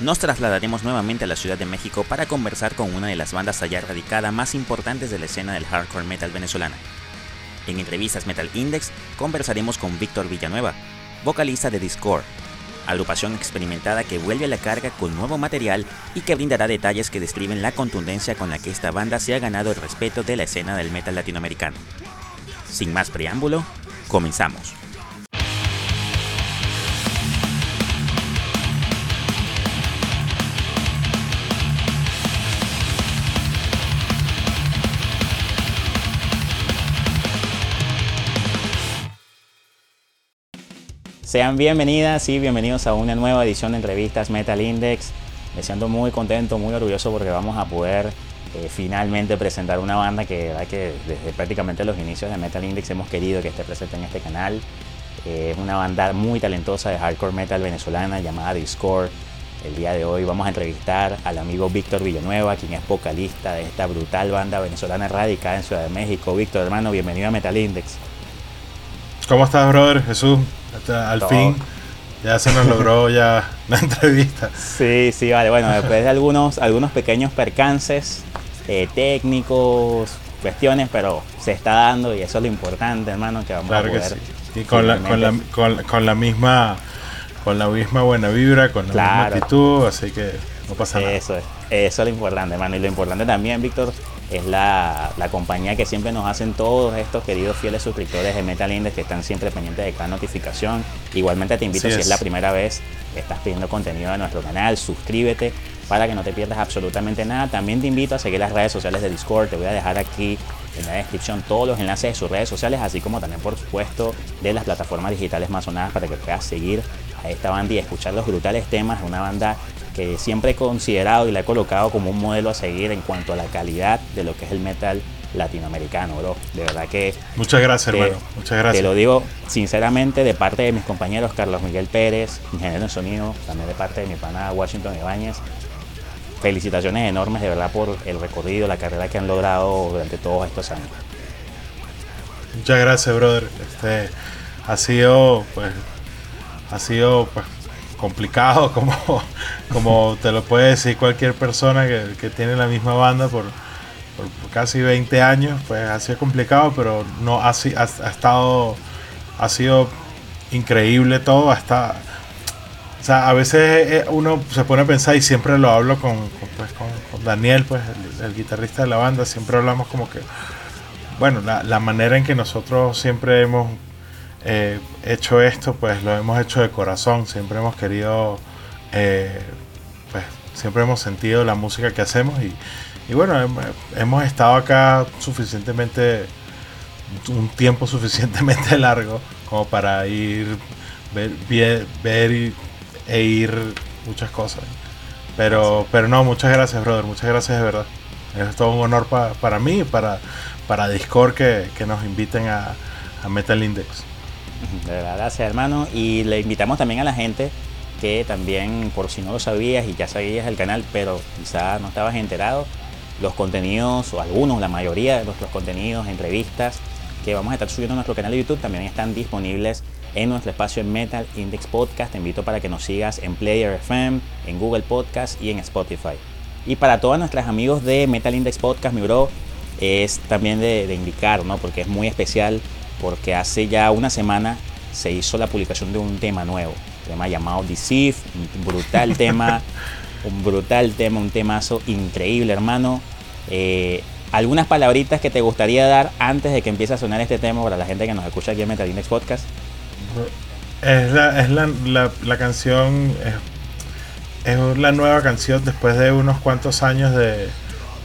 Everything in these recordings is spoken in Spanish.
nos trasladaremos nuevamente a la Ciudad de México para conversar con una de las bandas allá radicada más importantes de la escena del hardcore metal venezolana. En entrevistas Metal Index conversaremos con Víctor Villanueva, vocalista de Discord, agrupación experimentada que vuelve a la carga con nuevo material y que brindará detalles que describen la contundencia con la que esta banda se ha ganado el respeto de la escena del metal latinoamericano. Sin más preámbulo, comenzamos. Sean bienvenidas y bienvenidos a una nueva edición de entrevistas Metal Index. Me siento muy contento, muy orgulloso porque vamos a poder eh, finalmente presentar una banda que, desde prácticamente los inicios de Metal Index hemos querido que esté presente en este canal. Eh, es una banda muy talentosa de hardcore metal venezolana llamada Discord. El día de hoy vamos a entrevistar al amigo Víctor Villanueva, quien es vocalista de esta brutal banda venezolana radicada en Ciudad de México. Víctor, hermano, bienvenido a Metal Index. ¿Cómo estás, brother? Jesús al fin ya se nos logró ya la entrevista. Sí, sí, vale. Bueno, después de algunos, algunos pequeños percances eh, técnicos, cuestiones, pero se está dando y eso es lo importante, hermano, que vamos a poder. Y con la, con, la, con, la misma con la misma buena vibra, con la misma actitud, así que no pasa nada. Eso es, eso es lo importante, hermano. Y lo importante también, Víctor, es la, compañía que siempre nos hacen todos estos queridos fieles suscriptores de Metal Index que están siempre pendientes de cada notificación. Igualmente te invito, si es. la primera vez que estás pidiendo contenido de nuestro canal, suscríbete para que no te pierdas absolutamente nada. También te invito a seguir las redes sociales de Discord. Te voy a dejar aquí en la descripción todos los enlaces de sus redes sociales, así como también, por supuesto, de las plataformas digitales más sonadas para que puedas seguir a esta banda y escuchar los brutales temas de una banda que siempre he considerado y la he colocado como un modelo a seguir en cuanto a la calidad de lo que es el metal latinoamericano, bro. De verdad que... Muchas gracias, hermano. Muchas gracias. Te lo digo sinceramente de parte de mis compañeros Carlos Miguel Pérez, ingeniero de sonido, también de parte de mi pana Washington Ibáñez. Felicitaciones enormes de verdad por el recorrido, la carrera que han logrado durante todos estos años. Muchas gracias, brother. Este ha sido, pues, ha sido, pues, complicado, como, como te lo puede decir cualquier persona que, tiene la misma banda por, casi 20 años, pues ha sido complicado, pero no ha, ha, estado, ha sido increíble todo, hasta, o sea, a veces eh, uno se pone a pensar y siempre lo hablo con, pues, Daniel, pues el, guitarrista de la banda, siempre hablamos como que, bueno, la, la manera en que nosotros siempre hemos eh, hecho esto, pues lo hemos hecho de corazón. Siempre hemos querido, eh, pues siempre hemos sentido la música que hacemos y, bueno, hemos estado acá suficientemente, un tiempo suficientemente largo como para ir, ver, ver, e ir muchas cosas. Pero, pero no, muchas gracias, brother. Muchas gracias de verdad. Es todo un honor para mí y para, para Discord que, nos inviten a, a Metal Index. De verdad, gracias hermano. Y le invitamos también a la gente que también, por si no lo sabías y ya sabías el canal, pero quizá no estabas enterado, los contenidos, o algunos, la mayoría de nuestros contenidos, entrevistas que vamos a estar subiendo a nuestro canal de YouTube también están disponibles en nuestro espacio en Metal Index Podcast. Te invito para que nos sigas en Player FM, en Google Podcast y en Spotify. Y para todos nuestros amigos de Metal Index Podcast, mi bro, es también de, de indicar, ¿no? Porque es muy especial porque hace ya una semana se hizo la publicación de un tema nuevo, un tema llamado Deceive, un brutal tema, un brutal tema, un temazo increíble, hermano. Eh, ¿Algunas palabritas que te gustaría dar antes de que empiece a sonar este tema para la gente que nos escucha aquí en Metal Index Podcast? Es la, es la, canción, es, es, la nueva canción después de unos cuantos años de,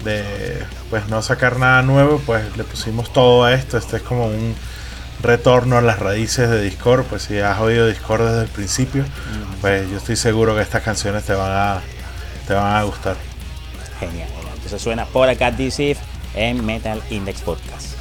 de pues no sacar nada nuevo, pues le pusimos todo a esto. Este es como un, retorno a las raíces de Discord, pues si has oído Discord desde el principio, pues yo estoy seguro que estas canciones te van a, te van a gustar. Genial, entonces suena por acá DC en Metal Index Podcast.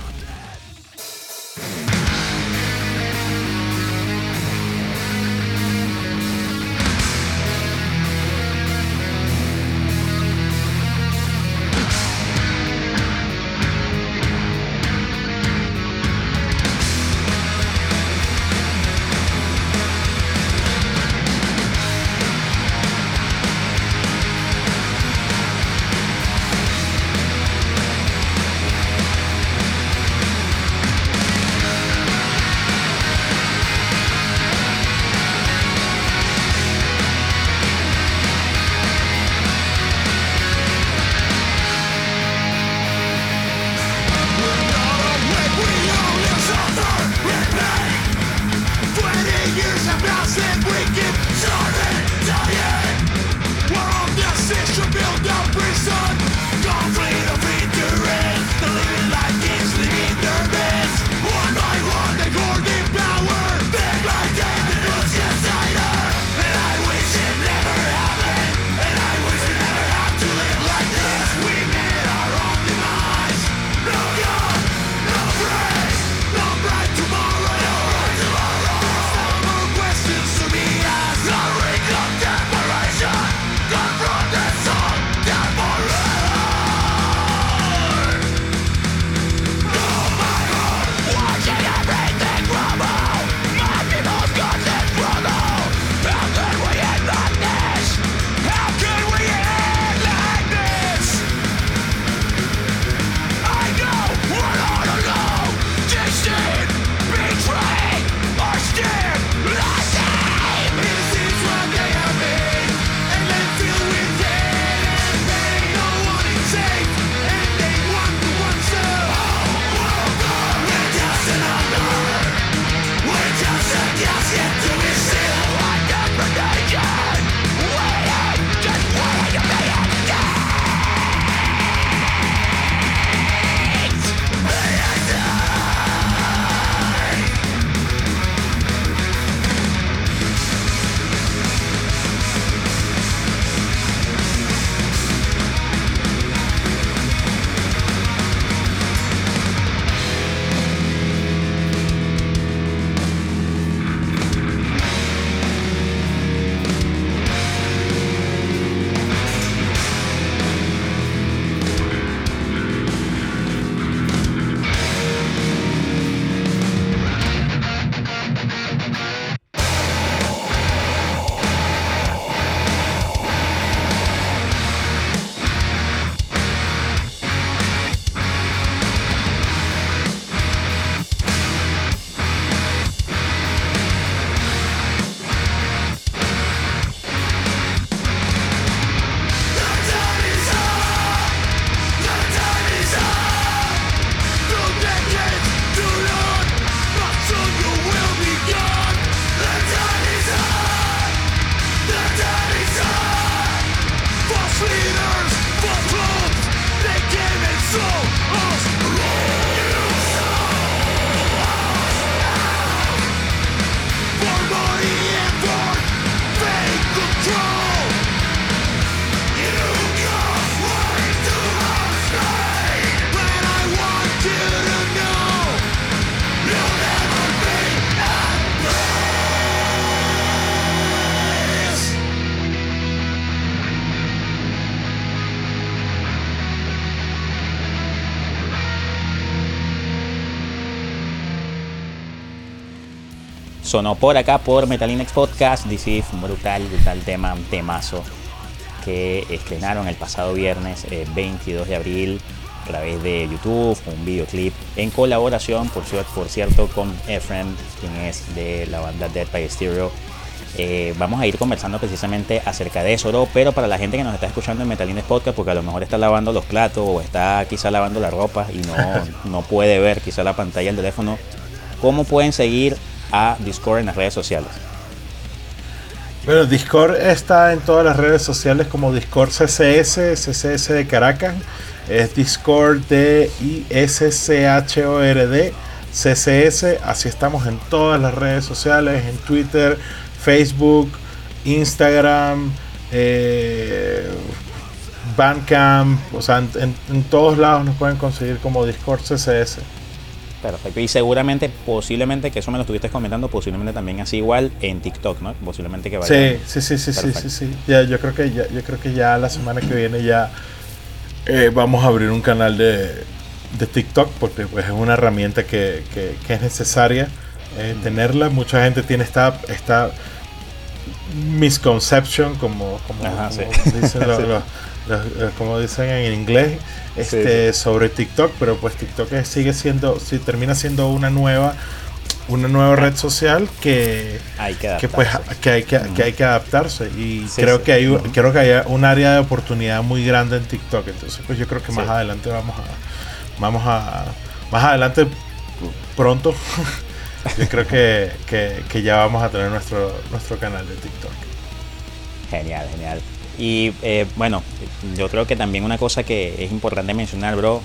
Sonó por acá por Metalinex Podcast. DC, brutal, brutal tema, temazo que estrenaron el pasado viernes 22 eh, de abril a través de YouTube, un videoclip en colaboración, por cierto, por cierto con Efren, quien es de la banda Dead by Stereo. Eh, vamos a ir conversando precisamente acerca de eso, pero para la gente que nos está escuchando en Metalines Podcast, porque a lo mejor está lavando los platos o está quizá lavando la ropa y no, no puede ver quizá la pantalla del teléfono, ¿cómo pueden seguir a Discord en las redes sociales? Bueno, Discord está en todas las redes sociales como Discord CCS, CCS de Caracas. Es Discord de I-S-C-H-O-R-D, CCS. Así estamos en todas las redes sociales, en Twitter, Facebook, Instagram, eh, Bandcamp. O sea, en, en todos lados nos pueden conseguir como Discord CCS. Perfecto. Y seguramente, posiblemente, que eso me lo estuviste comentando, posiblemente también así igual en TikTok, ¿no? Posiblemente que vaya. Sí, sí, sí, sí, sí, sí, sí. Ya, yo creo que ya, yo creo que ya la semana que viene ya eh, vamos a abrir un canal de, de TikTok porque pues, es una herramienta que, que, es necesaria eh, tenerla. Mucha gente tiene esta, esta misconception, como, como, dicen eh, como dicen en inglés, este, sobre TikTok, pero pues TikTok sigue siendo, si termina siendo una nueva una nueva red social que hay que, que pues que hay que, que, hay que adaptarse. Y creo que hay creo que hay un área de oportunidad muy grande en TikTok. Entonces pues yo creo que más adelante vamos a vamos a más adelante pronto yo creo que, que, que ya vamos a tener nuestro nuestro canal de TikTok. Genial genial y eh, bueno, yo creo que también una cosa que es importante mencionar, bro,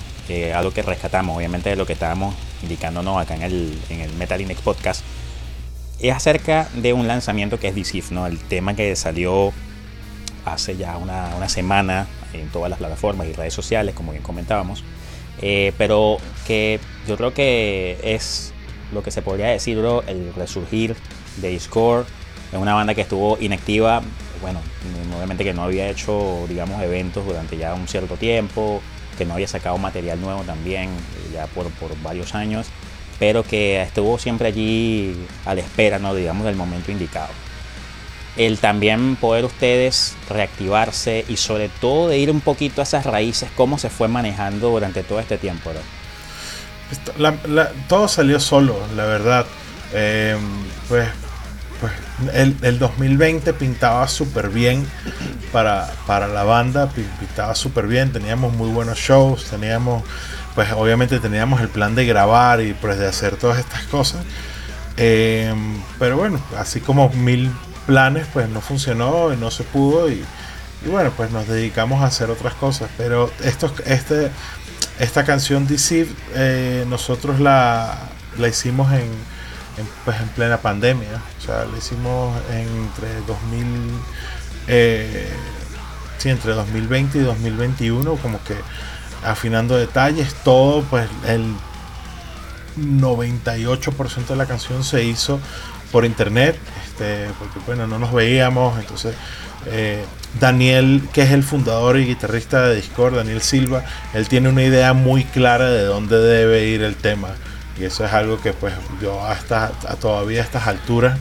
algo que rescatamos, obviamente de lo que estábamos indicándonos acá en el, en el Metal Index Podcast, es acerca de un lanzamiento que es DCIF, ¿no? El tema que salió hace ya una, una semana en todas las plataformas y redes sociales, como bien comentábamos, eh, pero que yo creo que es lo que se podría decir, bro, el resurgir de Discord. Es una banda que estuvo inactiva bueno, obviamente que no había hecho, digamos, eventos durante ya un cierto tiempo, que no había sacado material nuevo también, ya por, varios años, pero que estuvo siempre allí a la espera, ¿no? digamos, del momento indicado. El también poder ustedes reactivarse y sobre todo de ir un poquito a esas raíces, cómo se fue manejando durante todo este tiempo. todo salió solo, la verdad. Eh, pues pues el, el 2020 pintaba súper bien para, para la banda, pintaba súper bien, teníamos muy buenos shows, teníamos, pues obviamente teníamos el plan de grabar y pues de hacer todas estas cosas. Em, pero bueno, así como mil planes, pues no funcionó y no se pudo y, bueno, pues nos dedicamos a hacer otras cosas. Pero esto, este, esta canción Deceive, eh, nosotros la, la hicimos en en, pues en plena pandemia. O sea, lo hicimos entre 2000, eh, entre 2020 y 2021, como que afinando detalles, todo, pues el 98% de la canción se hizo por internet, este, porque bueno, no nos veíamos, entonces eh, Daniel, que es el fundador y guitarrista de Discord, Daniel Silva, él tiene una idea muy clara de dónde debe ir el tema. Y eso es algo que pues yo hasta todavía a estas alturas,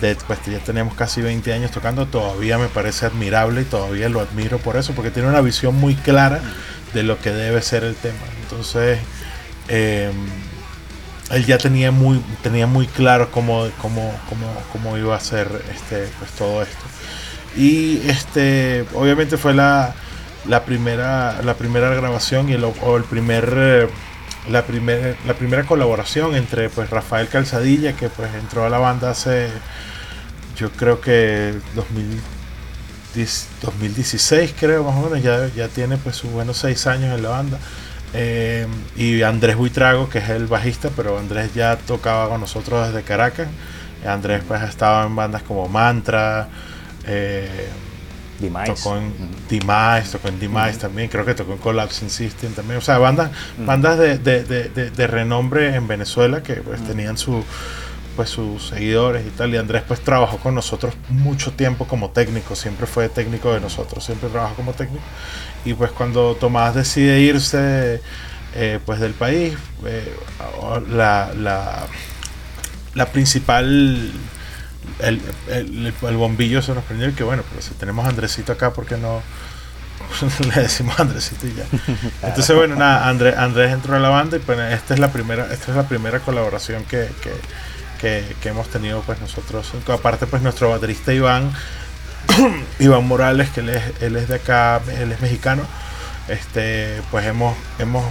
de, pues ya tenemos casi 20 años tocando, todavía me parece admirable y todavía lo admiro por eso, porque tiene una visión muy clara de lo que debe ser el tema. Entonces, em, él ya tenía muy, tenía muy claro cómo, cómo, cómo, cómo iba a ser este, pues, todo esto. Y este, obviamente fue la, la, primera, la primera grabación y el, o el primer... Eh, la, primera la primera colaboración entre pues Rafael Calzadilla, que pues entró a la banda hace, yo creo que 2016, creo más o menos, ya, ya tiene pues sus buenos seis años en la banda. Eh, y Andrés Buitrago, que es el bajista, pero Andrés ya tocaba con nosotros desde Caracas. Andrés pues ha en bandas como Mantra, eh, Tocó en Demise, tocó en Demise también, creo que tocó en Collapse System también. O sea, bandas, bandas de, de, de, de, renombre en Venezuela que pues tenían su pues sus seguidores y tal. Y Andrés pues trabajó con nosotros mucho tiempo como técnico, siempre fue técnico de nosotros, siempre trabajó como técnico. Y pues cuando Tomás decide irse eh, pues del país, eh, la, la la principal el, el, el, bombillo se nos prendió que bueno, pero si tenemos a Andresito acá, ¿por qué no le decimos Andresito y ya? Entonces bueno, nada, Andrés, Andrés entró a la banda y pues esta es la primera, esta es la primera colaboración que, que, que, que hemos tenido pues nosotros. Aparte pues nuestro baterista Iván, Iván Morales, que él es, él es de acá, él es mexicano, este, pues hemos, hemos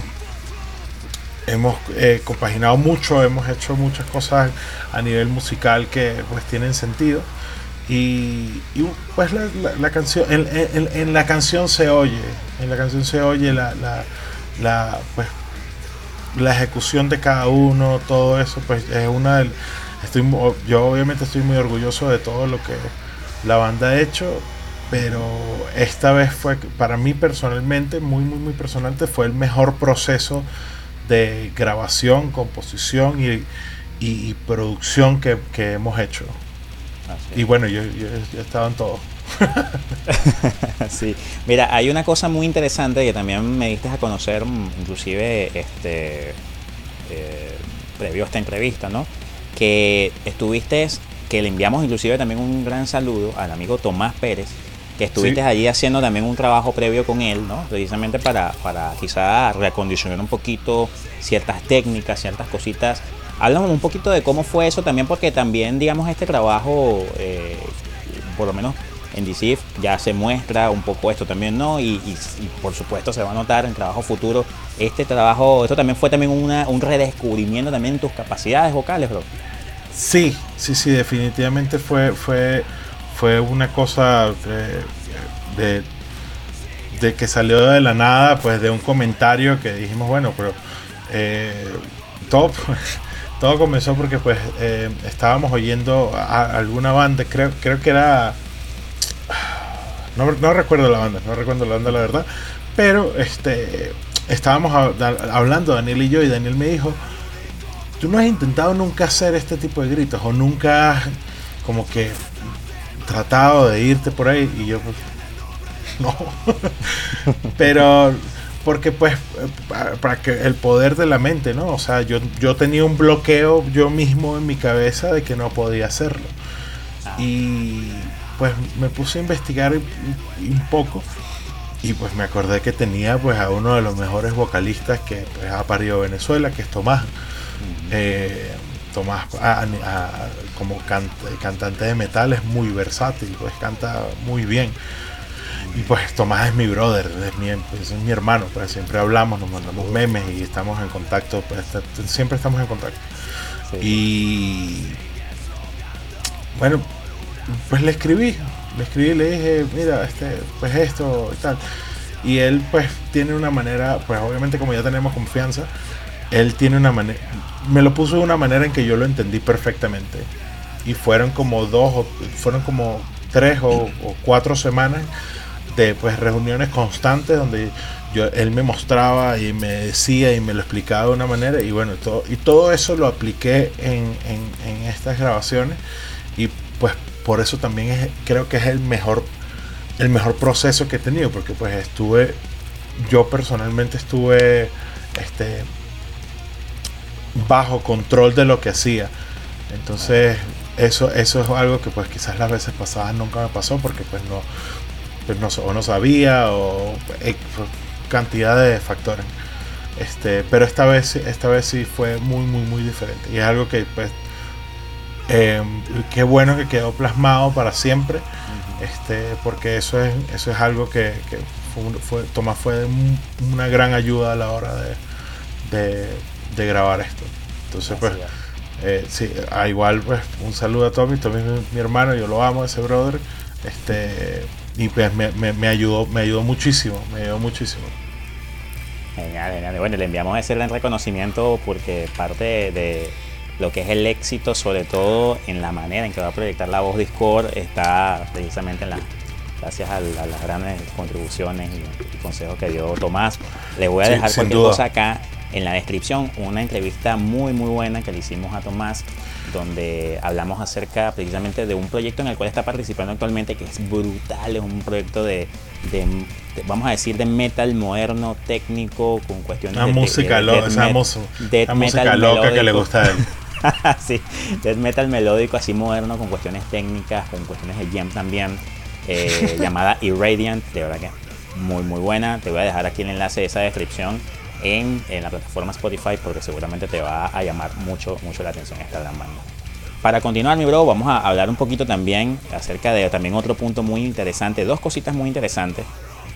hemos eh, compaginado mucho, hemos hecho muchas cosas a nivel musical que pues tienen sentido. Y, pues la, canción, en, en, la canción se oye, en la canción se oye la, la, la, pues, la ejecución de cada uno, todo eso, pues es una del, estoy, yo obviamente estoy muy orgulloso de todo lo que la banda ha hecho, pero esta vez fue, para mí personalmente, muy, muy, muy personalmente, fue el mejor proceso de grabación, composición y, y, producción que, que, hemos hecho. Y bueno, yo, yo, he estado en todo. sí, mira, hay una cosa muy interesante que también me diste a conocer, mm, inclusive este eh, previo a esta entrevista, ¿no? Que estuviste, que le enviamos inclusive también un gran saludo al amigo Tomás Pérez, que estuviste allí haciendo también un trabajo previo con él, ¿no? Precisamente para, para quizá reacondicionar un poquito ciertas técnicas, ciertas cositas. Háblanos un poquito de cómo fue eso también, porque también, digamos, este trabajo, eh, por lo menos en DCIF, ya se muestra un poco esto también, ¿no? Y, y, y, por supuesto se va a notar en trabajo futuro. Este trabajo, esto también fue también una, un redescubrimiento también en tus capacidades vocales, bro. Sí, sí, sí, definitivamente fue, fue fue una cosa de, de, que salió de la nada, pues de un comentario que dijimos, bueno, pero eh, todo, todo comenzó porque pues eh, estábamos oyendo a, alguna banda, creo, creo que era... No, no, recuerdo la banda, no recuerdo la banda la verdad, pero este estábamos hablando Daniel y yo y Daniel me dijo, tú no has intentado nunca hacer este tipo de gritos o nunca como que tratado de irte por ahí y yo pues, no. Pero porque pues para que el poder de la mente, ¿no? O sea, yo, yo tenía un bloqueo yo mismo en mi cabeza de que no podía hacerlo. Y pues me puse a investigar un poco y pues me acordé que tenía pues a uno de los mejores vocalistas que pues, ha parido Venezuela, que es Tomás. Tomás como cantante de metal es muy versátil, pues canta muy bien. Y pues Tomás es mi brother, es mi, es mi hermano, pues siempre hablamos, nos mandamos memes y estamos en contacto, pues siempre estamos en contacto. Y bueno, pues le escribí, le escribí, le dije, mira, este, pues esto y tal. Y él pues tiene una manera, pues obviamente como ya tenemos confianza, él tiene una manera, me lo puso de una manera en que yo lo entendí perfectamente. Y fueron como dos, fueron como tres o, cuatro semanas de pues reuniones constantes donde yo, él me mostraba y me decía y me lo explicaba de una manera y bueno, todo, y todo eso lo apliqué en, en, estas grabaciones y pues por eso también es, creo que es el mejor, el mejor proceso que he tenido porque pues estuve, yo personalmente estuve este, bajo control de lo que hacía. Entonces, eso, eso es algo que pues quizás las veces pasadas nunca me pasó porque pues no, pues no, o no sabía o eh, cantidad de factores. Este, pero esta vez, esta vez sí fue muy, muy, muy diferente. Y es algo que pues em, qué bueno que quedó plasmado para siempre. Este, porque eso es, eso es algo que, que fue, Tomás fue una gran ayuda a la hora de de grabar esto. Entonces, pues, eh, sí, a igual, pues, un saludo a Tommy, Tommy es mi, hermano, yo lo amo, ese brother, este, y pues me, me, ayudó, me ayudó muchísimo, me ayudó muchísimo. Genial, genial. Bueno, le enviamos ese gran reconocimiento porque parte de, lo que es el éxito, sobre todo en la manera en que va a proyectar la voz Discord, está precisamente en la, gracias a, las grandes contribuciones y, consejos que dio Tomás. Les voy a dejar cualquier cosa acá en la descripción una entrevista muy muy buena que le hicimos a Tomás donde hablamos acerca precisamente de un proyecto en el cual está participando actualmente que es brutal, es un proyecto de, vamos a decir, de metal moderno, técnico, con cuestiones una de... Música de, música loca que le gusta a él. sí, death metal melódico así moderno con cuestiones técnicas, con cuestiones de jam también, eh, llamada Irradiant, de verdad que muy muy buena. Te voy a dejar aquí el enlace de esa descripción en, en la plataforma Spotify porque seguramente te va a llamar mucho, mucho la atención esta gran banda. Para continuar, mi bro, vamos a hablar un poquito también acerca de también otro punto muy interesante, dos cositas muy interesantes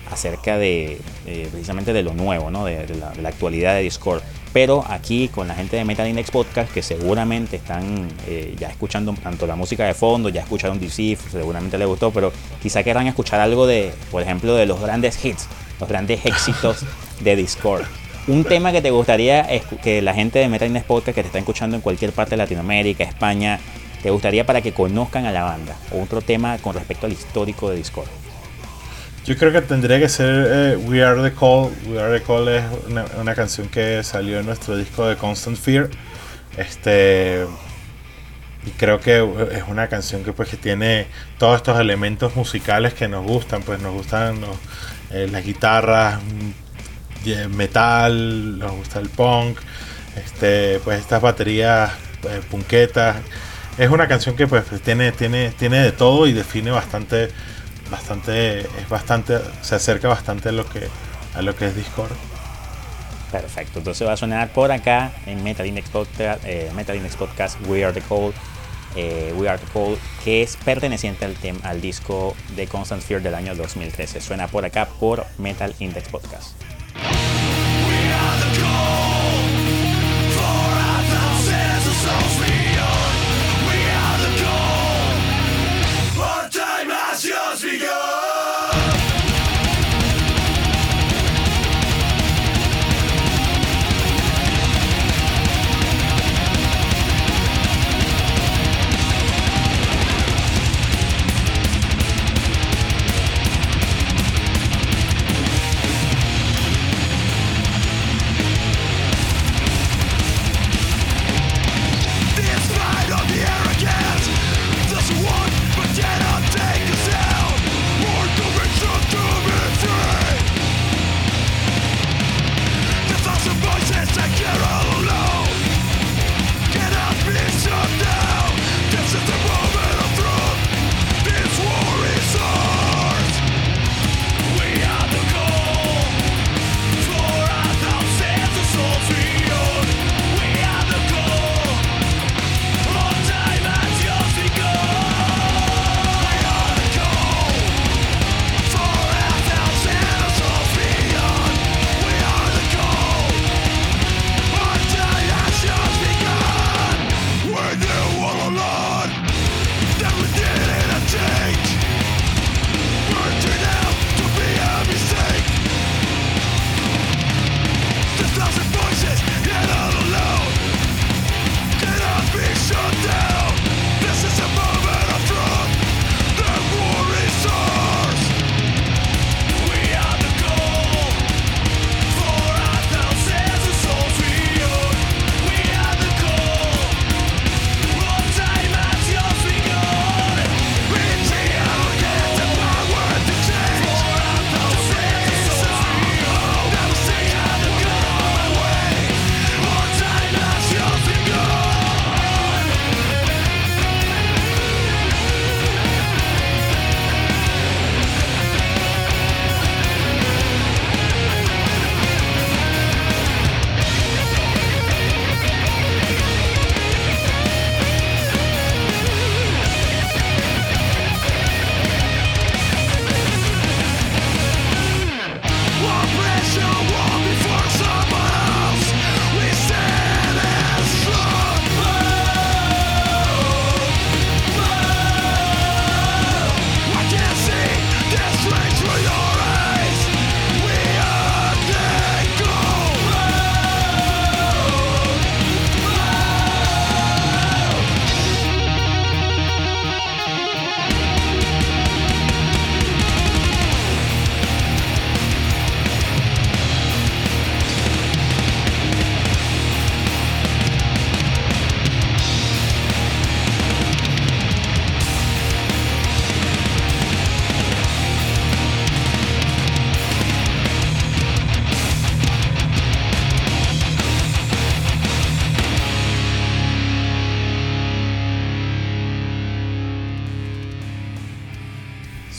acerca de eh, precisamente de lo nuevo, ¿no? de, la, actualidad de Discord. Pero aquí con la gente de Metal Index Podcast, que seguramente están eh, ya escuchando tanto la música de fondo, ya escucharon DC, seguramente les gustó, pero quizá querrán escuchar algo de, por ejemplo, de los grandes hits, los grandes éxitos de Discord. Un tema que te gustaría que la gente de Metal Index Podcast que te está escuchando en cualquier parte de Latinoamérica, España, te gustaría para que conozcan a la banda. Otro tema con respecto al histórico de Discord. Yo creo que tendría que ser eh, We Are the Call. We Are the Call es una, canción que salió en nuestro disco de Constant Fear. Este. Y creo que es una canción que pues que tiene todos estos elementos musicales que nos gustan. Pues nos gustan eh, las guitarras, metal, nos gusta el punk, este, pues estas baterías eh, punquetas. Es una canción que pues tiene, tiene, tiene de todo y define bastante bastante, es bastante, se acerca bastante a lo que, a lo que es Discord. Perfecto, entonces va a sonar por acá en Metal Index Podcast, eh, Metal Index Podcast We Are the Cold, eh, We Are the Cold, que es perteneciente al, tema, al disco de Constant Fear del año 2013. Suena por acá por Metal Index Podcast. We are the cold.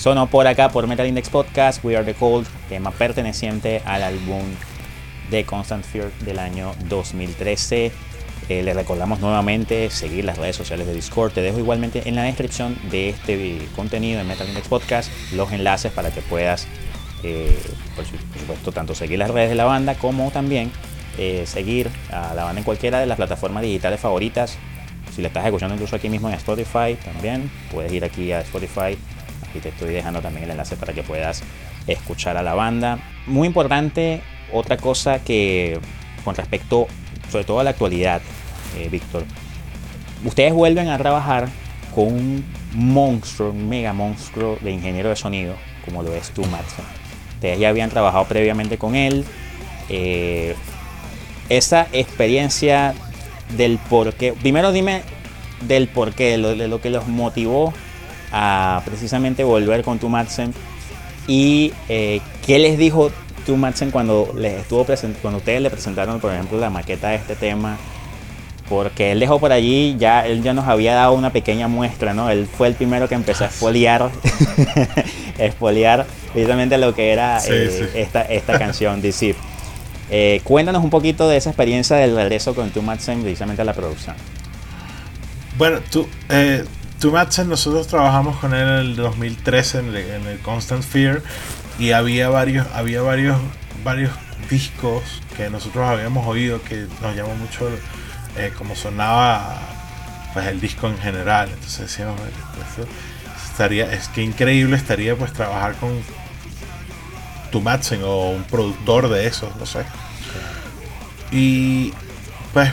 Sonó por acá por Metal Index Podcast, We Are the Cold, tema perteneciente al álbum de Constant Fear del año 2013. Eh, le recordamos nuevamente seguir las redes sociales de Discord. Te dejo igualmente en la descripción de este contenido de Metal Index Podcast los enlaces para que puedas, eh, por supuesto, tanto seguir las redes de la banda como también eh, seguir a la banda en cualquiera de las plataformas digitales favoritas. Si le estás escuchando incluso aquí mismo en Spotify, también puedes ir aquí a Spotify. Aquí te estoy dejando también el enlace para que puedas escuchar a la banda. Muy importante, otra cosa que con respecto sobre todo a la actualidad, eh, Víctor, ustedes vuelven a trabajar con un monstruo, un mega monstruo de ingeniero de sonido, como lo es tú, Madsen. Ustedes ya habían trabajado previamente con él. Eh, esa experiencia del por qué. Primero dime del por qué, de lo que los motivó a precisamente volver con tu Madsen. Y eh, qué les dijo tu Madsen cuando les estuvo cuando ustedes le presentaron, por ejemplo, la maqueta de este tema porque él dejó por allí, ya él ya nos había dado una pequeña muestra, ¿no? Él fue el primero que empezó a espoliar, espoliar precisamente lo que era eh, Esta, esta canción, DC. Eh, cuéntanos un poquito de esa experiencia del regreso con Tu Madsen precisamente a la producción. Bueno, tú, eh, Tu Madsen, nosotros trabajamos con él en el 2013 en el, Constant Fear y había varios, había varios, varios discos que nosotros habíamos oído que nos llamó mucho eh, como sonaba pues el disco en general. Entonces decíamos, pues, estaría, es que increíble estaría pues trabajar con tu Madsen o un productor de esos, no sé. Y pues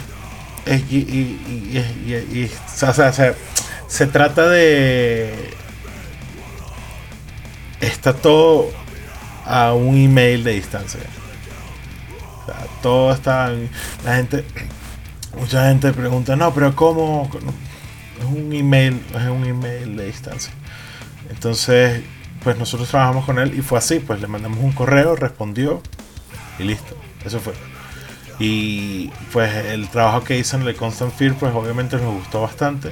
y, se trata de está todo a un email de distancia. todo está la gente Mucha gente pregunta, no, pero ¿cómo? Es un email, es un email de distancia. Entonces, pues nosotros trabajamos con él y fue así, pues le mandamos un correo, respondió y listo. Eso fue. Y pues el trabajo que hizo en el Constant Fear, pues obviamente nos gustó bastante.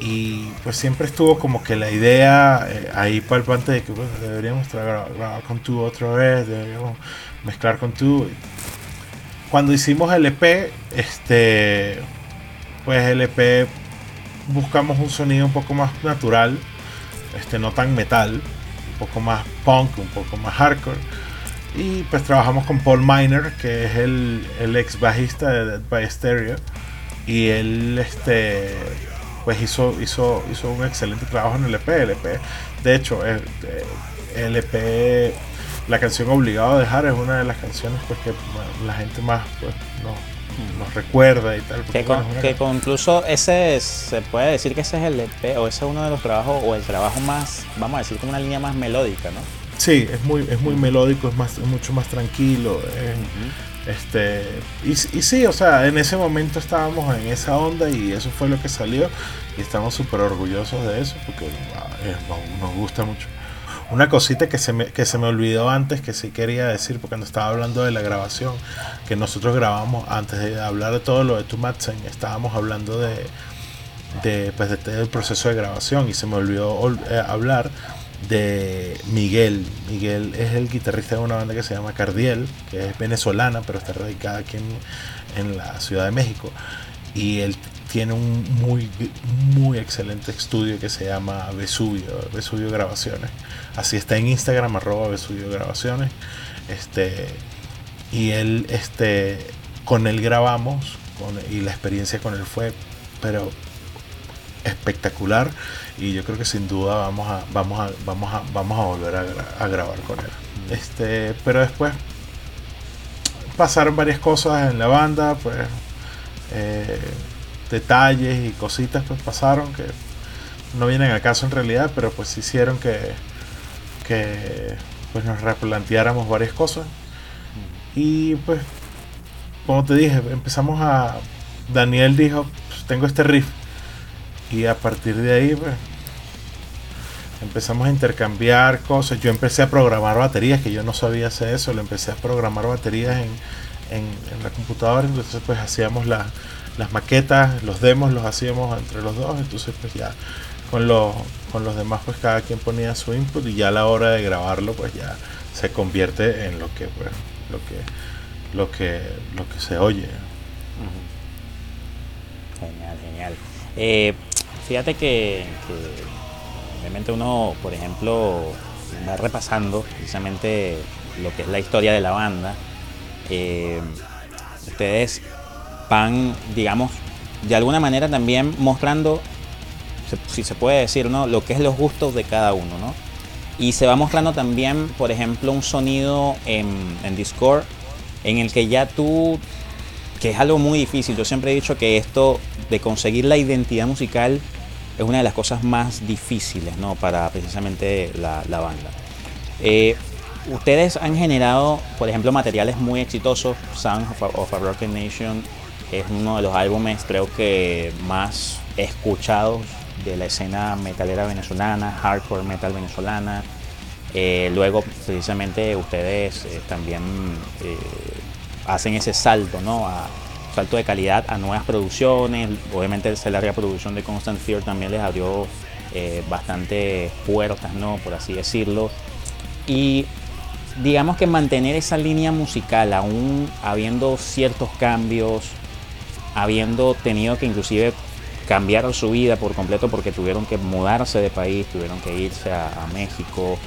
Y pues siempre estuvo como que la idea eh, ahí palpante de que deberíamos grabar con tú otra vez, deberíamos mezclar con tú cuando hicimos el EP, este, pues el EP buscamos un sonido un poco más natural, este, no tan metal, un poco más punk, un poco más hardcore. Y pues trabajamos con Paul Miner, que es el, el ex bajista de Dead by Stereo. Y él este, pues hizo, hizo, hizo un excelente trabajo en el EP. El EP de hecho, el, el EP la canción Obligado a dejar es una de las canciones pues que la gente más pues nos, recuerda y tal. Que, incluso ese se puede decir que ese es el EP o ese es uno de los trabajos o el trabajo más, vamos a decir, como una línea más melódica, ¿no? Sí, es muy, es muy melódico, es más, mucho más tranquilo. Este, y, sí, o sea, en ese momento estábamos en esa onda y eso fue lo que salió y estamos súper orgullosos de eso porque nos gusta mucho. Una cosita que se, me, que se me olvidó antes, que sí quería decir, porque cuando estaba hablando de la grabación, que nosotros grabamos, antes de hablar de todo lo de Tu Madsen, estábamos hablando de, de, pues, del proceso de grabación y se me olvidó eh, hablar de Miguel. Miguel es el guitarrista de una banda que se llama Cardiel, que es venezolana, pero está radicada aquí en, la Ciudad de México. Y él tiene un muy, muy excelente estudio que se llama Vesubio, Vesubio Grabaciones. Así está en Instagram, arroba Vesubio Grabaciones. Este, y él, este, con él grabamos y la experiencia con él fue, pero espectacular. Y yo creo que sin duda vamos a, vamos a, vamos a, vamos a volver a, grabar con él. Este, pero después pasaron varias cosas en la banda, pues. Eh, detalles y cositas pues pasaron que no vienen a caso en realidad, pero pues hicieron que, que pues nos replanteáramos varias cosas. Y pues, como te dije, empezamos a... Daniel dijo, pues, tengo este riff. Y a partir de ahí, pues, empezamos a intercambiar cosas. Yo empecé a programar baterías, que yo no sabía hacer eso. Le empecé a programar baterías en, en, en la computadora. Entonces, pues hacíamos la, las maquetas, los demos los hacíamos entre los dos, entonces pues ya con los, con los demás pues cada quien ponía su input y ya a la hora de grabarlo pues ya se convierte en lo que pues, lo que lo que lo que se oye. Genial, genial. Eh, fíjate que, obviamente uno, por ejemplo, va repasando precisamente lo que es la historia de la banda. Eh, ustedes van, digamos, de alguna manera también mostrando, si se puede decir, ¿no? lo que es los gustos de cada uno. ¿no? Y se va mostrando también, por ejemplo, un sonido en, en Discord en el que ya tú, que es algo muy difícil, yo siempre he dicho que esto de conseguir la identidad musical es una de las cosas más difíciles ¿no? para precisamente la, banda. Eh, ustedes han generado, por ejemplo, materiales muy exitosos. Sound of a, Broken Nation es uno de los álbumes, creo que más escuchados de la escena metalera venezolana, hardcore metal venezolana. Eh, luego, precisamente, ustedes eh, también hacen ese salto, ¿no? A, salto de calidad a nuevas producciones. Obviamente esa larga producción de Constant Fear también les abrió eh, bastante puertas, ¿no? Por así decirlo. Y digamos que mantener esa línea musical, aún habiendo ciertos cambios, habiendo tenido que inclusive cambiar su vida por completo porque tuvieron que mudarse de país, tuvieron que irse a México,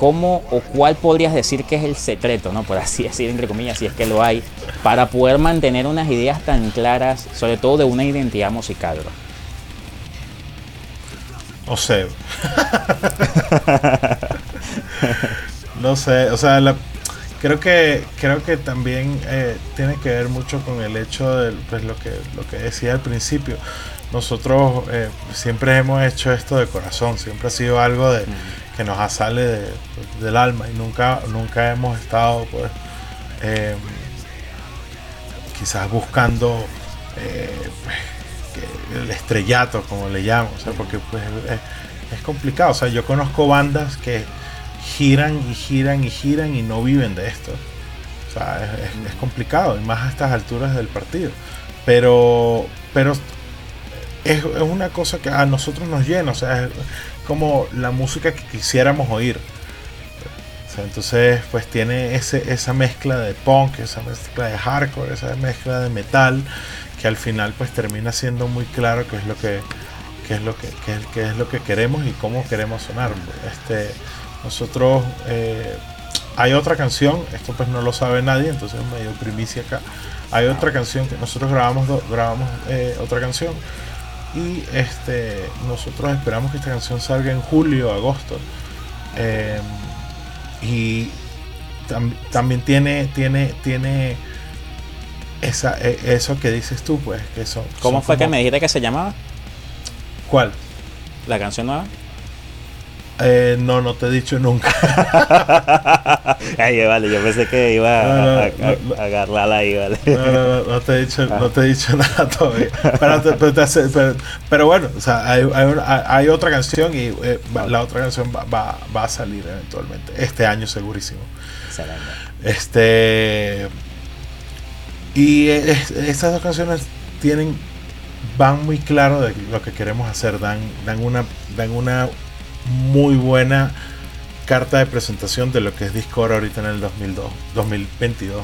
¿cómo o cuál podrías decir que es el secreto, ¿no? por así decir, entre comillas, si es que lo hay, para poder mantener unas ideas tan claras, sobre todo de una identidad musical? No sé. no sé, o sea, creo que creo que también eh, tiene que ver mucho con el hecho de pues, lo que lo que decía al principio nosotros eh, siempre hemos hecho esto de corazón siempre ha sido algo de, que nos sale del alma y nunca, nunca hemos estado pues em, quizás buscando eh, el estrellato como le llamo, porque pues es, complicado, o sea, yo conozco bandas que giran y giran y giran y no viven de esto. O sea, es, complicado, y más a estas alturas del partido. Pero, pero es, una cosa que a nosotros nos llena, o sea, como la música que quisiéramos oír. entonces, pues tiene ese, esa mezcla de punk, esa mezcla de hardcore, esa mezcla de metal, que al final pues termina siendo muy claro qué es lo que, es lo que, es lo que queremos y cómo queremos sonar. Este, nosotros eh, hay otra canción, esto pues no lo sabe nadie, entonces me dio primicia acá. Hay otra canción que nosotros grabamos, grabamos eh, otra canción y este, nosotros esperamos que esta canción salga en julio, agosto. Em, y también tiene, tiene, tiene esa, e, eso que dices tú, pues. Que son, ¿Cómo fue que me dijiste que se llamaba? ¿Cuál? ¿La canción nueva? Eh, no, no te he dicho nunca. Ay, vale, yo pensé que iba a, agarrarla ahí, vale. No, no, no, te he dicho, no te he dicho nada todavía. Pero, bueno, o sea, hay, hay, otra canción y eh, la otra canción va, va, a salir eventualmente. Este año segurísimo. Este. Y estas dos canciones tienen van muy claro de lo que queremos hacer, dan, dan una, dan una muy buena carta de presentación de lo que es Discord ahorita en el 2002, 2022.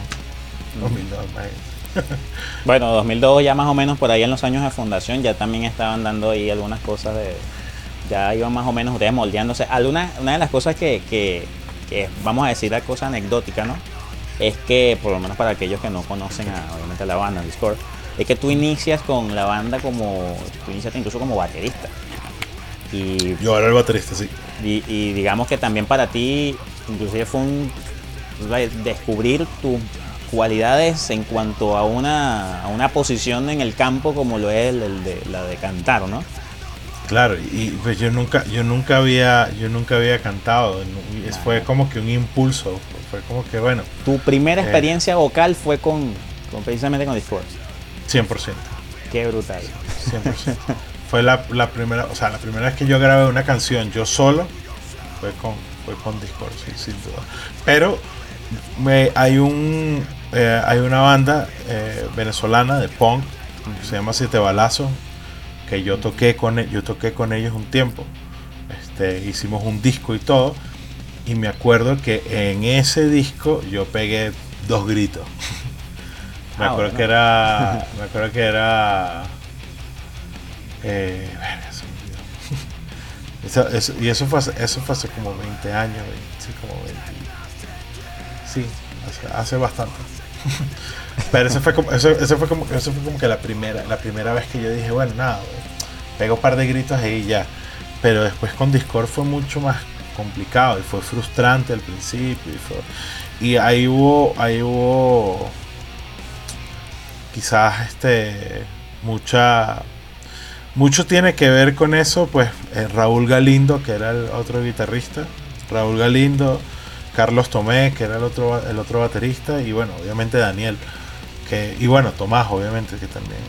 2002, bueno, 2002 ya más o menos por ahí en los años de fundación ya también estaban dando ahí algunas cosas de... Ya iban más o menos ustedes moldeándose. Alguna, una de las cosas que, que, vamos a decir la cosa anecdótica, ¿no? Es que, por lo menos para aquellos que no conocen a, obviamente la banda, Discord, es que tú inicias con la banda como, tú inicias incluso como baterista. Y, Yo era el baterista, sí. Y, digamos que también para ti, inclusive fue un descubrir tus cualidades en cuanto a una, a una posición en el campo como lo es el, de, la de cantar, ¿no? Claro, y pues yo nunca, yo nunca había, yo nunca había cantado, fue como que un impulso, fue como que bueno. Tu primera eh, experiencia vocal fue con, con precisamente con Discord. 100%. Qué brutal. 100%. fue la, primera, o sea, la primera vez que yo grabé una canción yo solo fue con, fue con Discord, sin duda. Pero me, hay un eh, hay una banda eh, venezolana de punk que se llama Siete Balazos que yo toqué con e, yo toqué con ellos un tiempo este, hicimos un disco y todo. Y me acuerdo que en ese disco yo pegué dos gritos. me Ah, acuerdo bueno. que era. Me acuerdo que era. Eh, y eso fue, eso fue hace como 20 años, 20, sí, como 20. Sí, hace, bastante. Pero eso fue como, eso, fue como, eso fue como que la primera, la primera vez que yo dije, bueno, nada, pego un par de gritos ahí y ya. Pero después con Discord fue mucho más complicado y fue frustrante al principio. Y, y ahí hubo, ahí hubo quizás este mucha mucho tiene que ver con eso, pues eh, Raúl Galindo, que era el otro guitarrista, Raúl Galindo, Carlos Tomé, que era el otro el otro baterista y bueno, obviamente Daniel, que y bueno, Tomás obviamente que también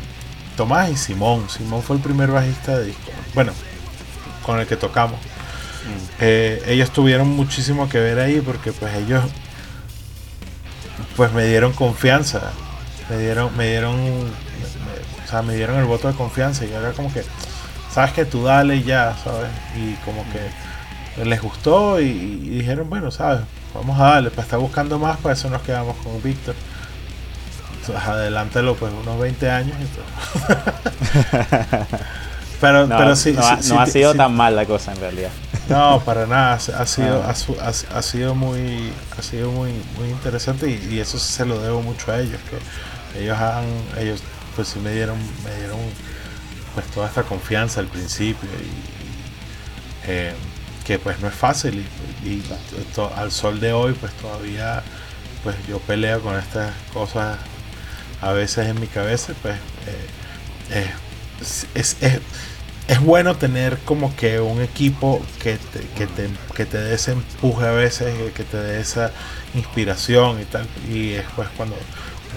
Tomás y Simón, Simón fue el primer bajista de disco. Bueno, con el que tocamos. Eh, ellos tuvieron muchísimo que ver ahí porque pues ellos pues me dieron confianza me dieron me dieron o sea me dieron el voto de confianza y era como que sabes que tú dale ya sabes y como que les gustó y, y dijeron bueno sabes vamos a darle para estar buscando más para eso nos quedamos con Víctor Entonces, adelántalo pues unos 20 años y todo. pero No, pero sí no, ha, sí- no ha sido sí- tan mal la cosa en realidad. no, para nada. Ha, sido, Ah. ha sido muy, ha sido muy, muy interesante y, y eso se lo debo mucho a ellos, que ellos han, ellos pues sí me dieron, me dieron pues toda esta confianza al principio y, eh, que pues no es fácil y, al sol de hoy pues todavía pues yo peleo con estas cosas a veces en mi cabeza pues eh, es- es- es, bueno tener como que un equipo que te, que te, que te dé ese empuje a veces, que te dé esa inspiración y tal. Y después cuando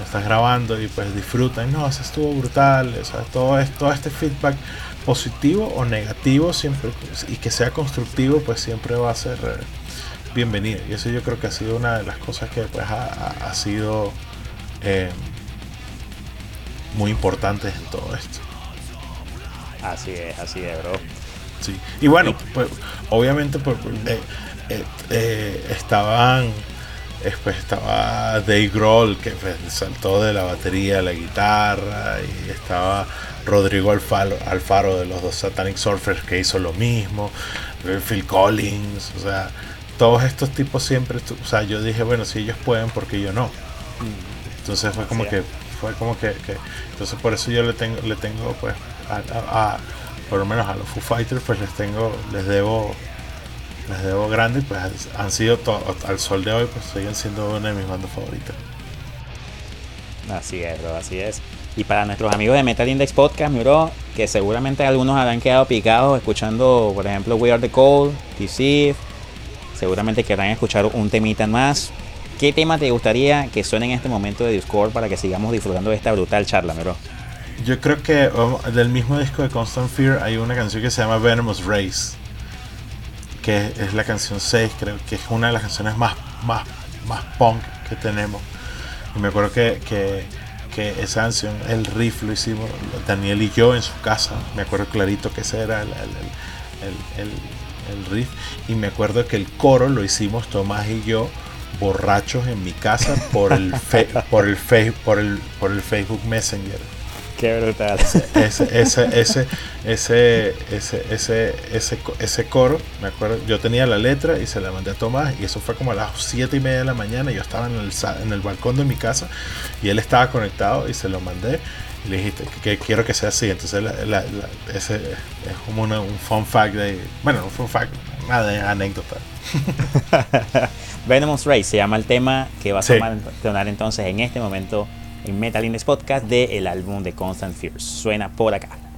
estás grabando y pues disfrutan, no, eso estuvo brutal, o sea, todo, es, todo este feedback positivo o negativo siempre y que sea constructivo pues siempre va a ser eh, bienvenido. Y eso yo creo que ha sido una de las cosas que pues ha, sido eh, muy importantes en todo esto. Así es, así es, bro. Sí. Y bueno, pues obviamente pues, eh, eh, estaban, pues, estaba Dave Grohl que pues, saltó de la batería a la guitarra y estaba Rodrigo Alfaro, Alfaro de los dos Satanic Surfers que hizo lo mismo, Phil Collins, o sea, todos estos tipos siempre, o sea, yo dije, bueno, si ellos pueden, porque yo no? Entonces fue como que, fue como que, que- entonces por eso yo le tengo, le tengo pues, a, a- a- por lo menos a los Foo Fighters, pues les tengo, les debo, les debo grande, y pues han sido al sol de hoy, pues siguen siendo una de mis bandas favoritas. Así es, bro, así es. Y para nuestros amigos de Metal Index Podcast, mi bro, que seguramente algunos habrán quedado picados escuchando, por ejemplo, We Are the Cold, Deceive. Seguramente querrán escuchar un temita más. ¿Qué tema te gustaría que suene en este momento de Discord para que sigamos disfrutando de esta brutal charla, mi bro? Yo creo que um, del mismo disco de Constant Fear hay una canción que se llama Venomous Race, que es la canción 6, creo que es una de las canciones más, más, más punk que tenemos. Y me acuerdo que, que, que esa canción, el riff lo hicimos Daniel y yo en su casa. Me acuerdo clarito que ese era el, el, el- el- riff. Y me acuerdo que el coro lo hicimos Tomás y yo borrachos en mi casa por el, fe- por el, fe- por el, por el Facebook Messenger Qué brutal. ese, ese, ese, ese, ese, ese, ese, co- ese coro, me acuerdo, yo tenía la letra y se la mandé a Tomás y eso fue como a las siete y media de la mañana, yo estaba en el, en el balcón de mi casa y él estaba conectado y se lo mandé y le dije que, quiero que sea así, entonces la- la- la- ese es como una- un fun fact de, bueno, un fun fact, una de anécdota. Venomous Race se llama el tema que va a Sí. sonar, sonar entonces en este momento en Metal Index Podcast del álbum de Constant Fears. Suena por acá.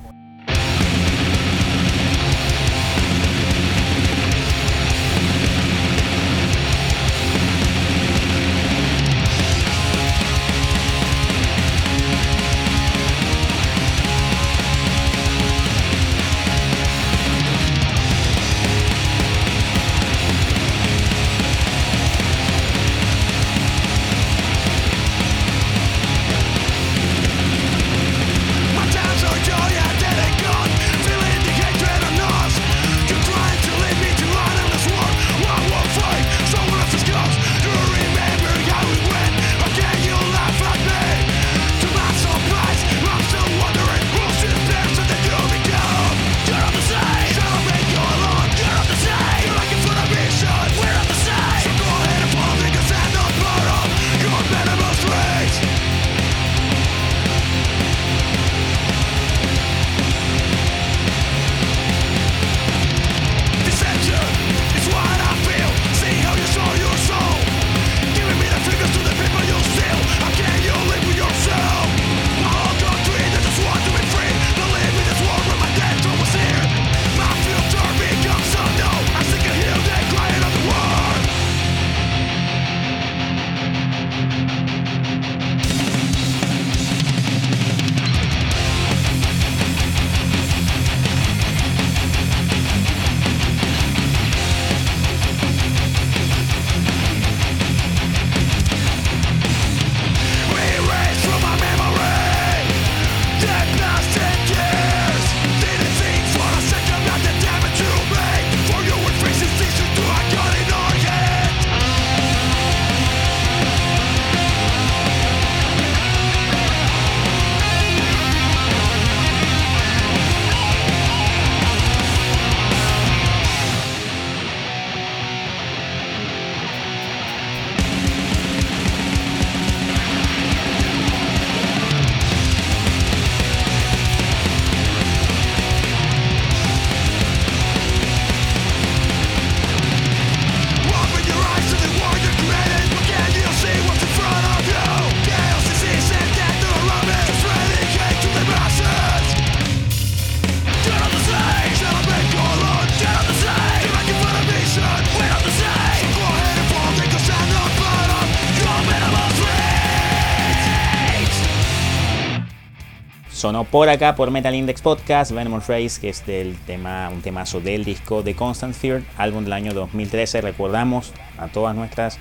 Sonó por acá por Metal Index Podcast, Venomous Race, que es del tema, un temazo del disco de Constant Fear, álbum del año 2013. Recordamos a todas nuestras